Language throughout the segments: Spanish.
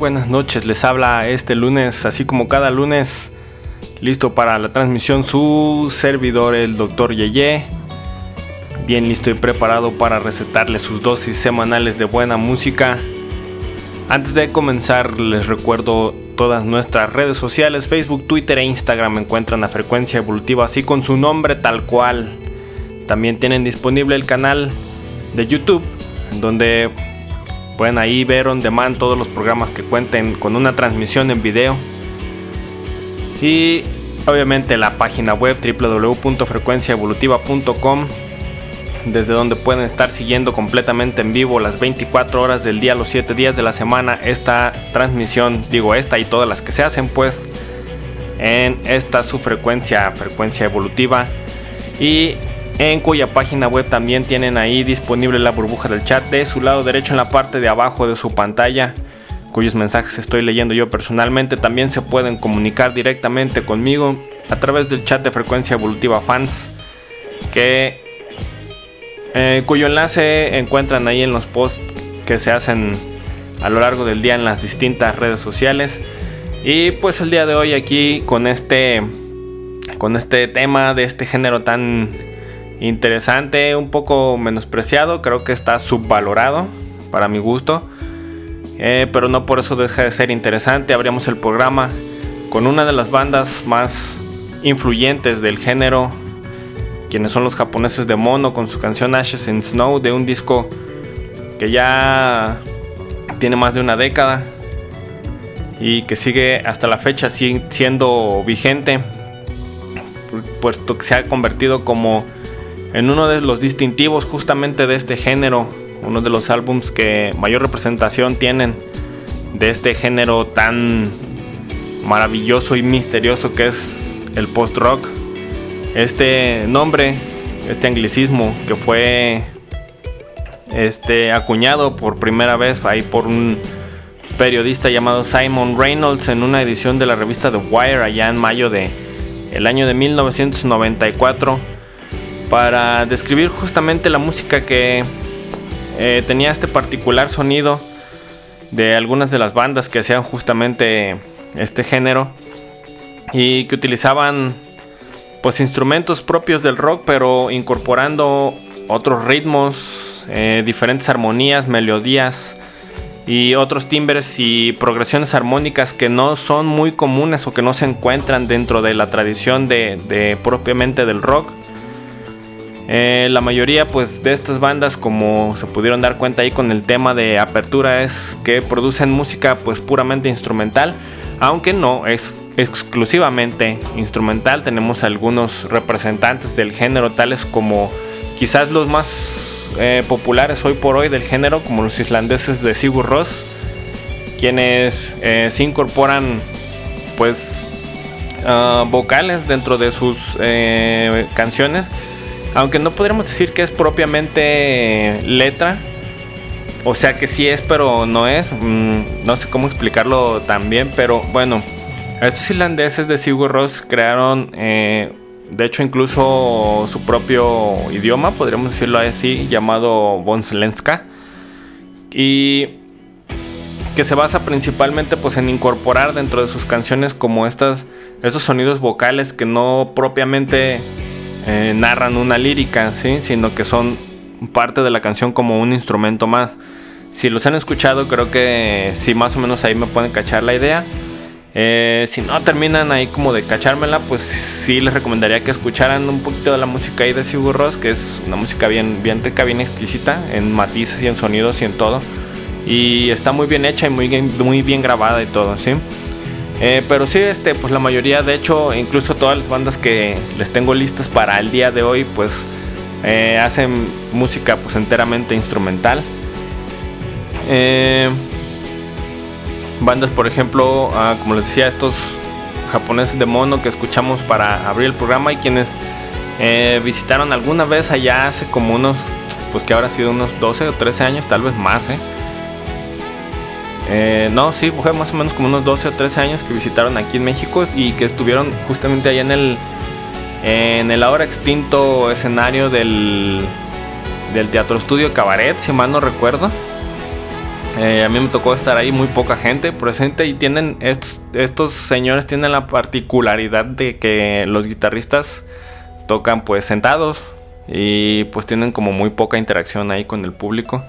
Buenas noches, les habla este lunes, así como cada lunes, listo para la transmisión su servidor, el Dr. Yeye. Bien listo y preparado para recetarle sus dosis semanales de buena música. Antes de comenzar, les recuerdo todas nuestras redes sociales, Facebook, Twitter e Instagram encuentran a Frecuencia Evolutiva, así con su nombre tal cual. También tienen disponible el canal de YouTube, donde Pueden ahí ver on demand todos los programas que cuenten con una transmisión en video. Y obviamente la página web www.frecuenciaevolutiva.com desde donde pueden estar siguiendo completamente en vivo las 24 horas del día, los 7 días de la semana esta transmisión, digo esta y todas las que se hacen pues en esta su frecuencia, frecuencia evolutiva y en cuya página web también tienen ahí disponible la burbuja del chat de su lado derecho en la parte de abajo de su pantalla, cuyos mensajes estoy leyendo yo personalmente. También se pueden comunicar directamente conmigo a través del chat de frecuencia evolutiva fans, que eh, cuyo enlace encuentran ahí en los posts que se hacen a lo largo del día en las distintas redes sociales. Y pues el día de hoy aquí con este con este tema de este género tan interesante, un poco menospreciado, creo que está subvalorado para mi gusto, eh, pero no por eso deja de ser interesante. Abrimos el programa con una de las bandas más influyentes del género, quienes son los japoneses de Mono con su canción Ashes in Snow de un disco que ya tiene más de una década y que sigue hasta la fecha siendo vigente, puesto que se ha convertido como en uno de los distintivos justamente de este género, uno de los álbums que mayor representación tienen de este género tan maravilloso y misterioso que es el post-rock. Este nombre, este anglicismo que fue este acuñado por primera vez ahí por un periodista llamado Simon Reynolds en una edición de la revista The Wire allá en mayo de el año de 1994 para describir justamente la música que eh, tenía este particular sonido de algunas de las bandas que hacían justamente este género y que utilizaban pues instrumentos propios del rock pero incorporando otros ritmos, eh, diferentes armonías, melodías y otros timbres y progresiones armónicas que no son muy comunes o que no se encuentran dentro de la tradición de propiamente del rock eh, la mayoría pues de estas bandas como se pudieron dar cuenta ahí con el tema de apertura es que producen música pues puramente instrumental aunque no es exclusivamente instrumental. Tenemos algunos representantes del género tales como quizás los más eh, populares hoy por hoy del género como los islandeses de Sigur Rós quienes eh, se incorporan pues ah, vocales dentro de sus canciones aunque no podríamos decir que es propiamente letra. O sea que sí es, pero no es. Mm, no sé cómo explicarlo también, pero bueno. Estos irlandeses de Sigur Ross crearon, eh, de hecho, incluso su propio idioma, podríamos decirlo así, llamado Bonslenska. Y que se basa principalmente pues, en incorporar dentro de sus canciones como estas, esos sonidos vocales que no propiamente eh, narran una lírica, ¿sí? sino que son parte de la canción como un instrumento más. Si los han escuchado, creo que si más o menos ahí me pueden cachar la idea. Eh, si no terminan ahí como de cachármela, pues sí les recomendaría que escucharan un poquito de la música ahí de Sigur Ross, que es una música bien, bien rica, bien exquisita, en matices y en sonidos y en todo. Y está muy bien hecha y muy, muy bien grabada y todo, ¿sí? Eh, pero sí, este, pues la mayoría, de hecho, incluso todas las bandas que les tengo listas para el día de hoy, pues eh, hacen música pues enteramente instrumental. Eh, bandas, por ejemplo, ah, como les decía, estos japoneses de mono que escuchamos para abrir el programa y quienes visitaron alguna vez allá hace como unos, pues que habrá sido unos 12 o 13 años, tal vez más. Eh, no, sí, fue más o menos como unos 12 o 13 años que visitaron aquí en México y que estuvieron justamente allá en el, en el ahora extinto escenario del, del Teatro Estudio Cabaret, si mal no recuerdo. Eh, a mí me tocó estar ahí muy poca gente presente y tienen estos, estos señores tienen la particularidad de que los guitarristas tocan pues sentados y pues tienen como muy poca interacción ahí con el público.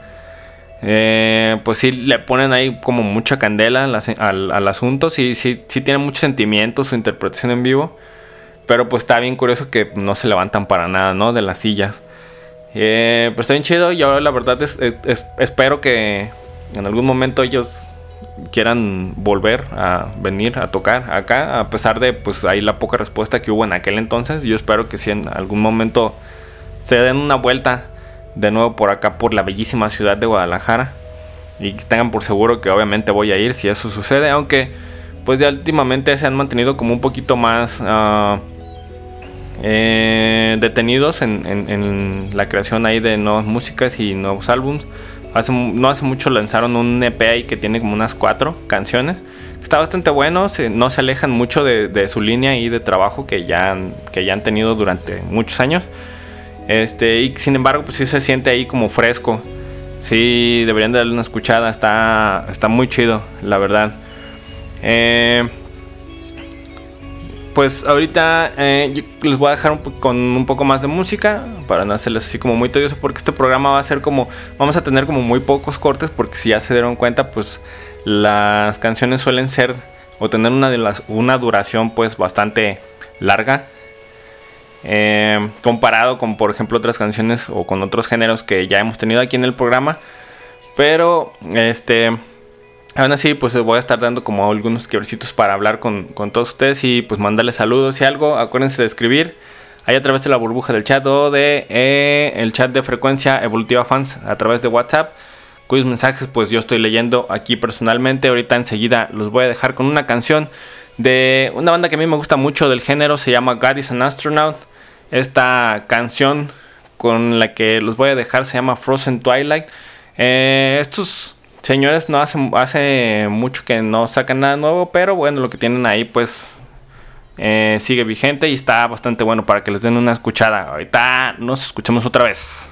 Eh, pues sí le ponen ahí como mucha candela al, asunto, sí, sí, tiene mucho sentimiento su interpretación en vivo, pero pues está bien curioso que no se levantan para nada, ¿no? De las sillas. Eh, pues está bien chido y ahora la verdad es, espero que en algún momento ellos quieran volver a venir a tocar acá, a pesar de pues ahí la poca respuesta que hubo en aquel entonces, yo espero que si en algún momento se den una vuelta de nuevo por acá por la bellísima ciudad de Guadalajara y tengan por seguro que obviamente voy a ir si eso sucede, aunque pues últimamente se han mantenido como un poquito más uh, eh, detenidos en, en, la creación ahí de nuevas músicas y nuevos álbums. Hace, no hace mucho lanzaron un EP ahí que tiene como unas cuatro canciones. Está bastante bueno, no se alejan mucho de, de, su línea y de trabajo que ya, que ya han tenido durante muchos años. Este, y sin embargo, pues sí se siente ahí como fresco. Sí, deberían darle una escuchada, está, está muy chido, la verdad. Eh, pues ahorita eh, les voy a dejar con un poco más de música para no hacerles así como muy tedioso porque este programa va a ser como vamos a tener como muy pocos cortes porque si ya se dieron cuenta pues las canciones suelen ser o tener una de las una duración pues bastante larga eh, comparado con por ejemplo otras canciones o con otros géneros que ya hemos tenido aquí en el programa pero este Aún así, pues voy a estar dando como algunos quebrecitos para hablar con, todos ustedes y pues mandarles saludos y algo. Acuérdense de escribir ahí a través de la burbuja del chat o de eh, el chat de frecuencia evolutiva fans a través de WhatsApp. Cuyos mensajes pues yo estoy leyendo aquí personalmente. Ahorita enseguida los voy a dejar con una canción de una banda que a mí me gusta mucho del género. Se llama God is an Astronaut. Esta canción con la que los voy a dejar se llama Frozen Twilight. Eh, estos Señores, no hace, hace mucho que no sacan nada nuevo, pero bueno, lo que tienen ahí pues eh, sigue vigente y está bastante bueno para que les den una escuchada. Ahorita nos escuchamos otra vez.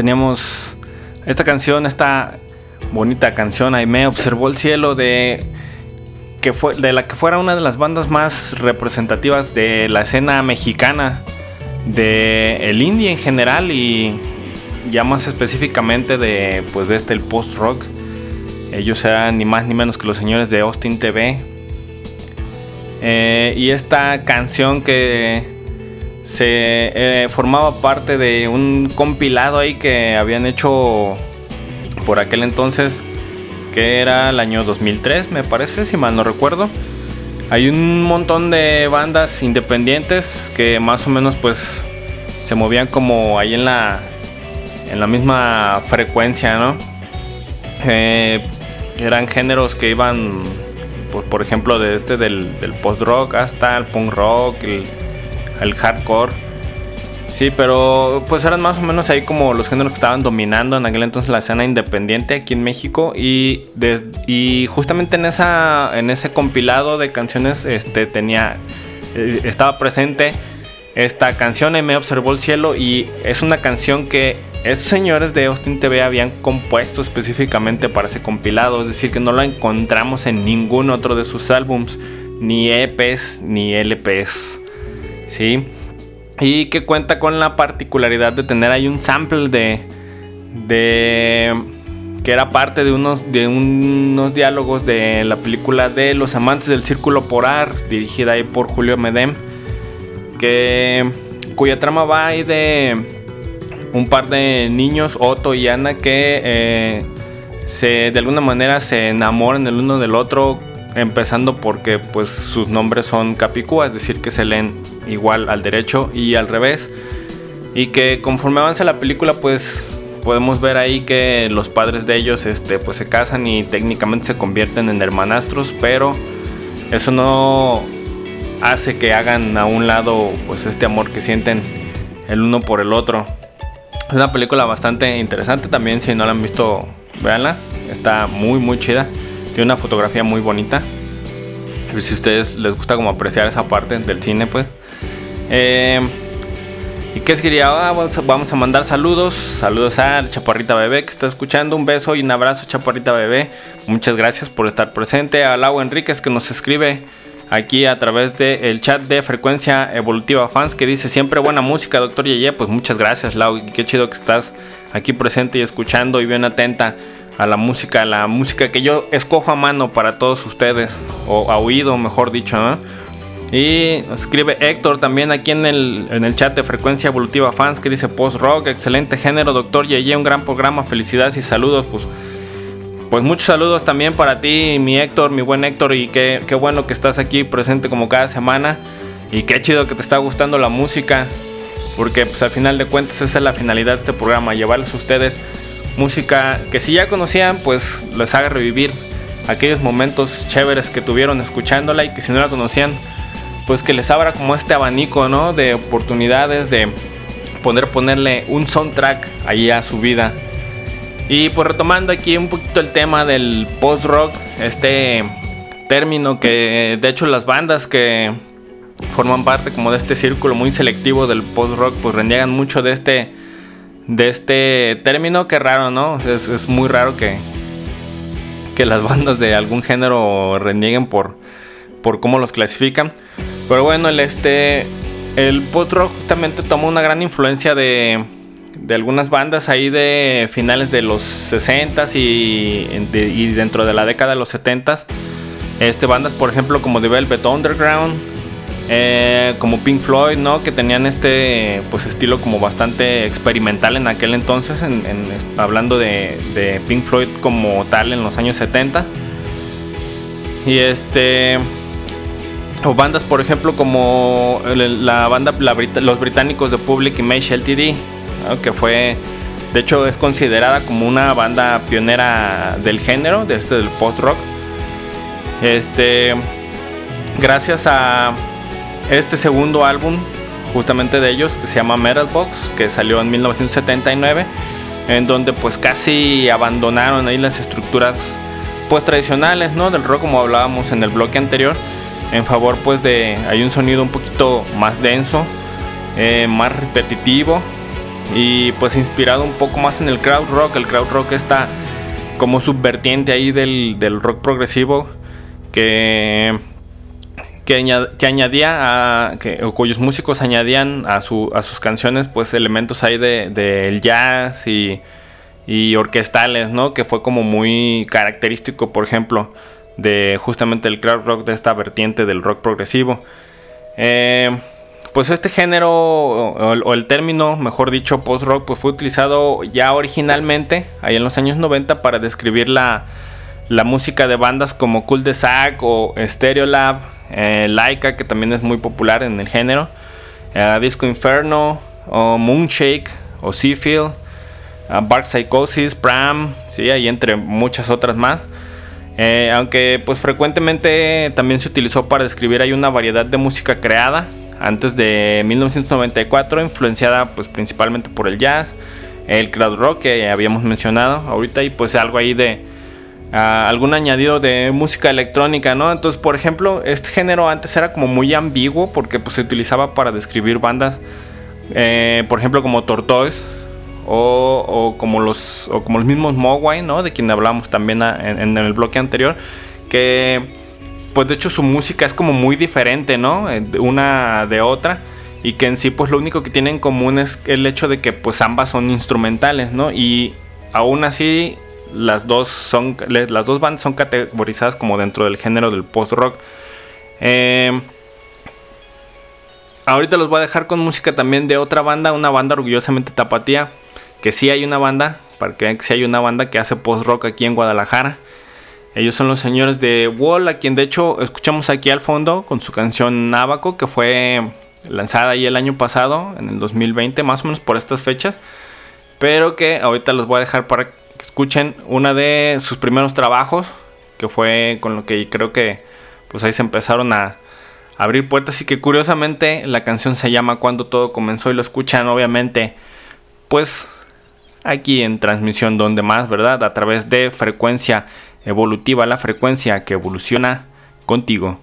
Teníamos esta canción, esta bonita canción, ahí me observó el cielo de que fue de la que fuera una de las bandas más representativas de la escena mexicana de indie en general y ya más específicamente de pues de este el post rock ellos eran ni más ni menos que los señores de Austin TV eh, y esta canción que se eh, formaba parte de un compilado ahí que habían hecho por aquel entonces que era el año 2003, me parece, si mal no recuerdo. Hay un montón de bandas independientes que más o menos pues se movían como ahí en la en la misma frecuencia, ¿no? Eh, eran géneros que iban, pues, por ejemplo, de este del, del post rock hasta el punk rock, el, el hardcore Sí, pero pues eran más o menos ahí como los géneros que estaban dominando en aquel entonces la escena independiente aquí en México y, y justamente en esa en ese compilado de canciones este tenía eh, estaba presente esta canción me observó el cielo y es una canción que estos señores de Austin TV habían compuesto específicamente para ese compilado, es decir, que no la encontramos en ningún otro de sus álbums, ni EPs ni LPs. ¿Sí? Y que cuenta con la particularidad de tener ahí un sample de. de que era parte de unos, de unos diálogos de la película de Los Amantes del Círculo Polar, dirigida ahí por Julio Medem, que, cuya trama va ahí de un par de niños, Otto y Ana, que eh, se, de alguna manera se enamoran el uno del otro empezando porque pues sus nombres son capicúa, es decir, que se leen igual al derecho y al revés. Y que conforme avanza la película pues podemos ver ahí que los padres de ellos este, pues se casan y técnicamente se convierten en hermanastros, pero eso no hace que hagan a un lado pues este amor que sienten el uno por el otro. Es una película bastante interesante también, si no la han visto, véanla, está muy muy chida. Tiene una fotografía muy bonita. Si a ustedes les gusta como apreciar esa parte del cine, pues. Eh, ¿Y qué quería? Ah, vamos a mandar saludos. Saludos a Chaparrita Bebé que está escuchando. Un beso y un abrazo, Chaparrita Bebé. Muchas gracias por estar presente. A Lau Enríquez que nos escribe aquí a través del chat de Frecuencia Evolutiva Fans que dice siempre buena música, doctor Yeye. Pues muchas gracias, Lau. Qué chido que estás aquí presente y escuchando y bien atenta a la música, la música que yo escojo a mano para todos ustedes, o a oído, mejor dicho, ¿no? Y escribe Héctor también aquí en el, en el chat de Frecuencia Evolutiva Fans que dice post rock, excelente género, doctor Yeye, un gran programa, felicidades y saludos. Pues, pues muchos saludos también para ti, mi Héctor, mi buen Héctor, y qué, qué bueno que estás aquí presente como cada semana. Y qué chido que te está gustando la música, porque pues al final de cuentas esa es la finalidad de este programa, llevarles a ustedes música que si ya conocían, pues les haga revivir aquellos momentos chéveres que tuvieron escuchándola y que si no la conocían, pues que les abra como este abanico, ¿no? De oportunidades de poder ponerle un soundtrack ahí a su vida. Y pues retomando aquí un poquito el tema del post rock, este término que de hecho las bandas que forman parte como de este círculo muy selectivo del post rock pues reniegan mucho de este de este término, que raro, ¿no? Es, muy raro que, que las bandas de algún género renieguen por, por cómo los clasifican. Pero bueno, el, este, el post-rock justamente tomó una gran influencia de, de algunas bandas ahí de finales de los 60s y, y dentro de la década de los 70s. Este, bandas, por ejemplo, como The Velvet Underground, eh, como Pink Floyd, ¿no? Que tenían este pues estilo como bastante experimental en aquel entonces, hablando de, Pink Floyd como tal en los años 70. Y este o bandas por ejemplo como la banda los británicos de Public Image Ltd que fue de hecho es considerada como una banda pionera del género de este del post rock este gracias a este segundo álbum justamente de ellos que se llama Metal Box que salió en 1979 en donde pues casi abandonaron ahí las estructuras pues tradicionales no del rock como hablábamos en el bloque anterior en favor pues de hay un sonido un poquito más denso eh, más repetitivo y pues inspirado un poco más en el crowd rock. El crowd rock está como subvertiente ahí del, del rock progresivo que, que, añadía a, que, o cuyos músicos añadían a, su, a sus canciones pues elementos ahí del de, jazz y, y, orquestales, ¿no? Que fue como muy característico, por ejemplo, de justamente el crowd rock, de esta vertiente del rock progresivo. Eh, pues este género o, el término, mejor dicho, post-rock, pues fue utilizado ya originalmente, ahí en los años 90, para describir la, música de bandas como Cool de Sac o Stereolab, eh, Laika, que también es muy popular en el género, eh, Disco Inferno, o Moonshake, o Seafield, uh, Bark Psychosis, Pram, sí, y entre muchas otras más. Eh, aunque pues frecuentemente también se utilizó para describir hay una variedad de música creada antes de 1994, influenciada pues principalmente por el jazz, el crowd rock que habíamos mencionado ahorita y pues algo ahí de ah, algún añadido de música electrónica, ¿no? Entonces, por ejemplo, este género antes era como muy ambiguo porque pues se utilizaba para describir bandas, eh, por ejemplo, como Tortoise o, como los o como los mismos Mogwai, ¿no? De quien hablamos también en el bloque anterior, que pues de hecho su música es como muy diferente, ¿no? Eh, una de otra. Y que en sí pues lo único que tienen en común es el hecho de que pues ambas son instrumentales, ¿no? Y aún así las dos son las dos bandas son categorizadas como dentro del género del post rock. Em, ahorita los voy a dejar con música también de otra banda, una banda orgullosamente tapatía, que sí hay una banda, para que vean que sí hay una banda que hace post rock aquí en Guadalajara. Ellos son los señores de Wall, a quien de hecho escuchamos aquí al fondo con su canción Nabaco, que fue lanzada ahí el año pasado, en el 2020, más o menos por estas fechas. Pero que ahorita los voy a dejar para escuchen una de sus primeros trabajos, que fue con lo que creo que pues ahí se empezaron a abrir puertas y que curiosamente la canción se llama Cuando todo comenzó y lo escuchan obviamente pues aquí en transmisión donde más, ¿verdad? A través de frecuencia evolutiva la frecuencia que evoluciona contigo.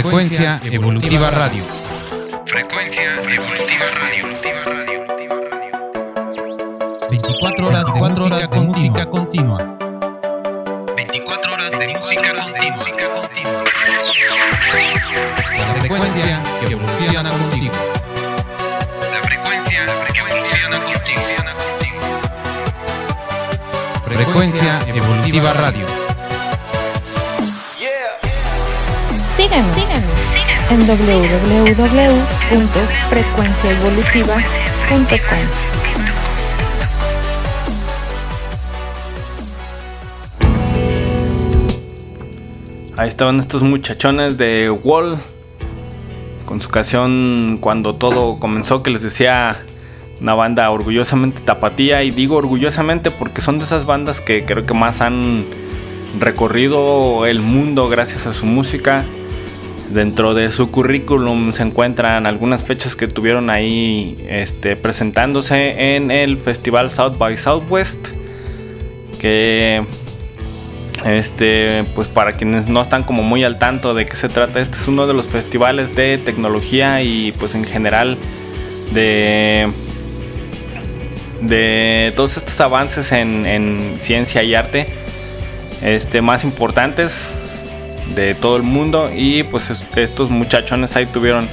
Frecuencia Evolutiva Radio. Frecuencia Evolutiva Radio. 24 horas, 24 horas de música continua. 24 horas de música continua. La frecuencia que evoluciona contigo. La frecuencia que evoluciona contigo. Frecuencia Evolutiva Radio. Síguenos, en www.frecuenciaevolutiva.com. Ahí estaban estos muchachones de Wall con su canción Cuando todo comenzó que les decía una banda orgullosamente tapatía y digo orgullosamente porque son de esas bandas que creo que más han recorrido el mundo gracias a su música. Dentro de su currículum se encuentran algunas fechas que tuvieron ahí este, presentándose en el festival South by Southwest. Que este, pues para quienes no están como muy al tanto de qué se trata, este es uno de los festivales de tecnología y pues en general de de todos estos avances en, en ciencia y arte este, más importantes de todo el mundo y pues es- estos muchachones ahí tuvieron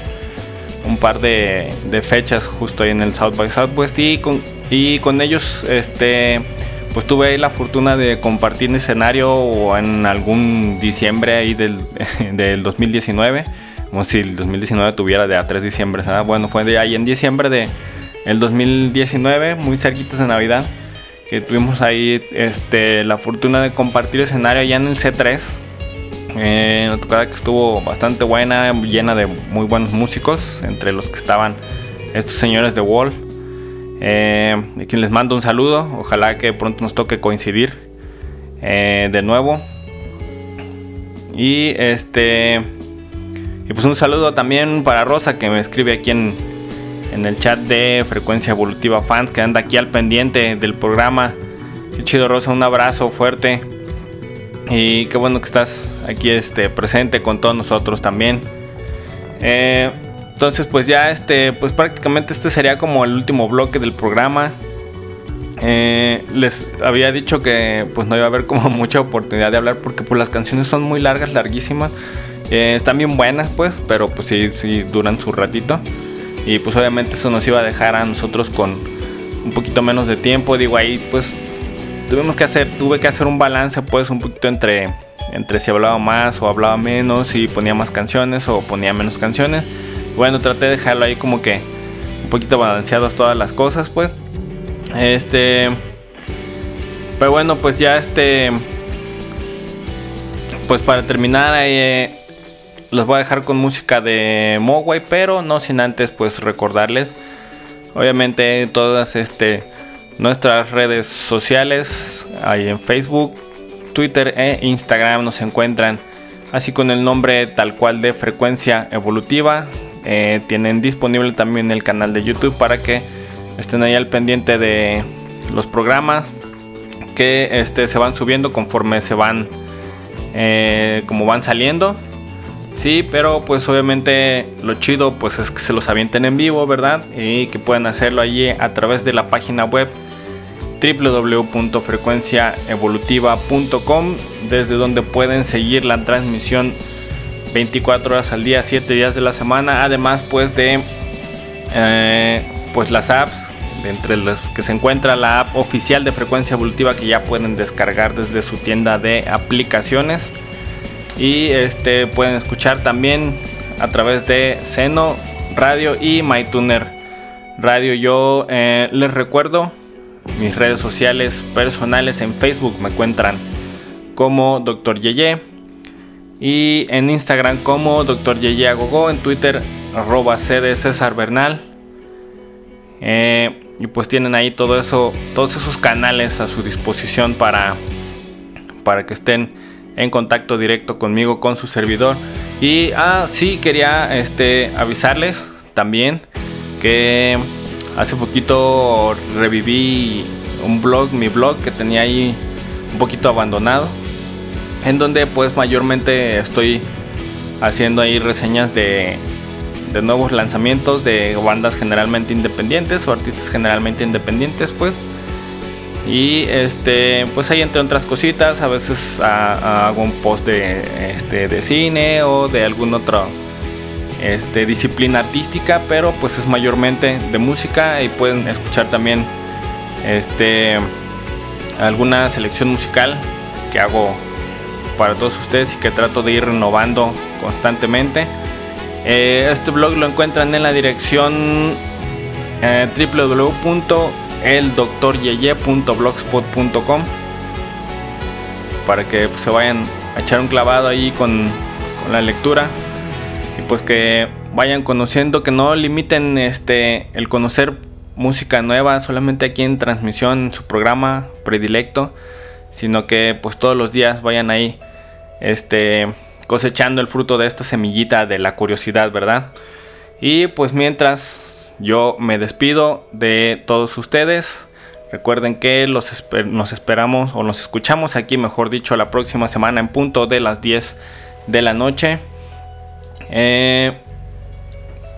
un par de, fechas justo ahí en el South by Southwest y con, y con ellos este pues tuve ahí la fortuna de compartir en escenario o en algún diciembre ahí del, del 2019 como si el 2019 tuviera de a 3 diciembre bueno fue de ahí en diciembre de el 2019 muy cerquitas de Navidad que tuvimos ahí este, la fortuna de compartir escenario allá en el C3 eh, una tocada que estuvo bastante buena, llena de muy buenos músicos, entre los que estaban estos señores de Wall. Eh, les mando un saludo, ojalá que pronto nos toque coincidir eh, de nuevo. Y este. Y pues un saludo también para Rosa que me escribe aquí en, en el chat de Frecuencia Evolutiva Fans que anda aquí al pendiente del programa. Qué chido Rosa, un abrazo fuerte. Y qué bueno que estás aquí este, presente con todos nosotros también. Eh, entonces pues ya este, pues prácticamente este sería como el último bloque del programa. Eh, les había dicho que pues no iba a haber como mucha oportunidad de hablar porque pues las canciones son muy largas, larguísimas. Eh, están bien buenas pues, pero pues sí, sí duran su ratito. Y pues obviamente eso nos iba a dejar a nosotros con un poquito menos de tiempo. Digo ahí pues tuvimos que hacer, tuve que hacer un balance pues un poquito entre, entre si hablaba más o hablaba menos, si ponía más canciones o ponía menos canciones. Bueno, traté de dejarlo ahí como que un poquito balanceados todas las cosas pues. Este... Pero bueno, pues ya este... Pues para terminar, eh, los voy a dejar con música de Mogwai, pero no sin antes pues recordarles, obviamente todas este nuestras redes sociales, ahí en Facebook, Twitter e Instagram nos encuentran así con el nombre tal cual de Frecuencia Evolutiva. Eh, tienen disponible también el canal de YouTube para que estén ahí al pendiente de los programas que este, se van subiendo conforme se van eh, como van saliendo. Sí, pero pues obviamente lo chido pues es que se los avienten en vivo, ¿verdad? Y que puedan hacerlo allí a través de la página web www.frecuenciaevolutiva.com desde donde pueden seguir la transmisión 24 horas al día, 7 días de la semana, además pues de eh, pues las apps, entre las que se encuentra la app oficial de Frecuencia Evolutiva que ya pueden descargar desde su tienda de aplicaciones y este pueden escuchar también a través de Seno Radio y MyTuner Radio. Yo eh, les recuerdo mis redes sociales personales en Facebook me encuentran como Dr. Yeye y en Instagram como Dr. Yeye Agogo, en Twitter arroba CD César Bernal. Eh, y pues tienen ahí todo eso, todos esos canales a su disposición para, para que estén en contacto directo conmigo, con su servidor. Y ah, quería este, avisarles también que hace poquito reviví un blog, mi blog que tenía ahí un poquito abandonado. En donde pues mayormente estoy haciendo ahí reseñas de, de nuevos lanzamientos de bandas generalmente independientes o artistas generalmente independientes, pues. Y este, pues ahí entre otras cositas, a veces hago un post de, este, de cine o de algún otro este, disciplina artística, pero pues es mayormente de música y pueden escuchar también este, alguna selección musical que hago para todos ustedes y que trato de ir renovando constantemente. Eh, este blog lo encuentran en la dirección eh, www.eldoctoryeye.blogspot.com para que pues, se vayan a echar un clavado ahí con, la lectura pues que vayan conociendo, que no limiten este el conocer música nueva solamente aquí en transmisión, en su programa predilecto, sino que pues todos los días vayan ahí este cosechando el fruto de esta semillita de la curiosidad, ¿verdad? Y pues mientras yo me despido de todos ustedes, recuerden que los nos esperamos o nos escuchamos aquí, mejor dicho, la próxima semana en punto de las 10 de la noche. Eh,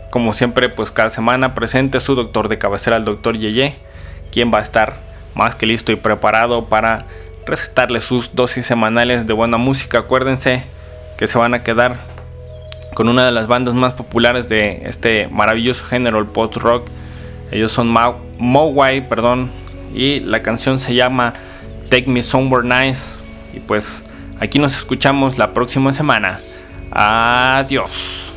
como siempre, pues cada semana presente su doctor de cabecera, el doctor Yeye, quien va a estar más que listo y preparado para recetarle sus dosis semanales de buena música. Acuérdense que se van a quedar con una de las bandas más populares de este maravilloso género, el post-rock. Ellos son Mowai, perdón, y la canción se llama Take Me Somewhere Nice. Y pues aquí nos escuchamos la próxima semana. Adiós.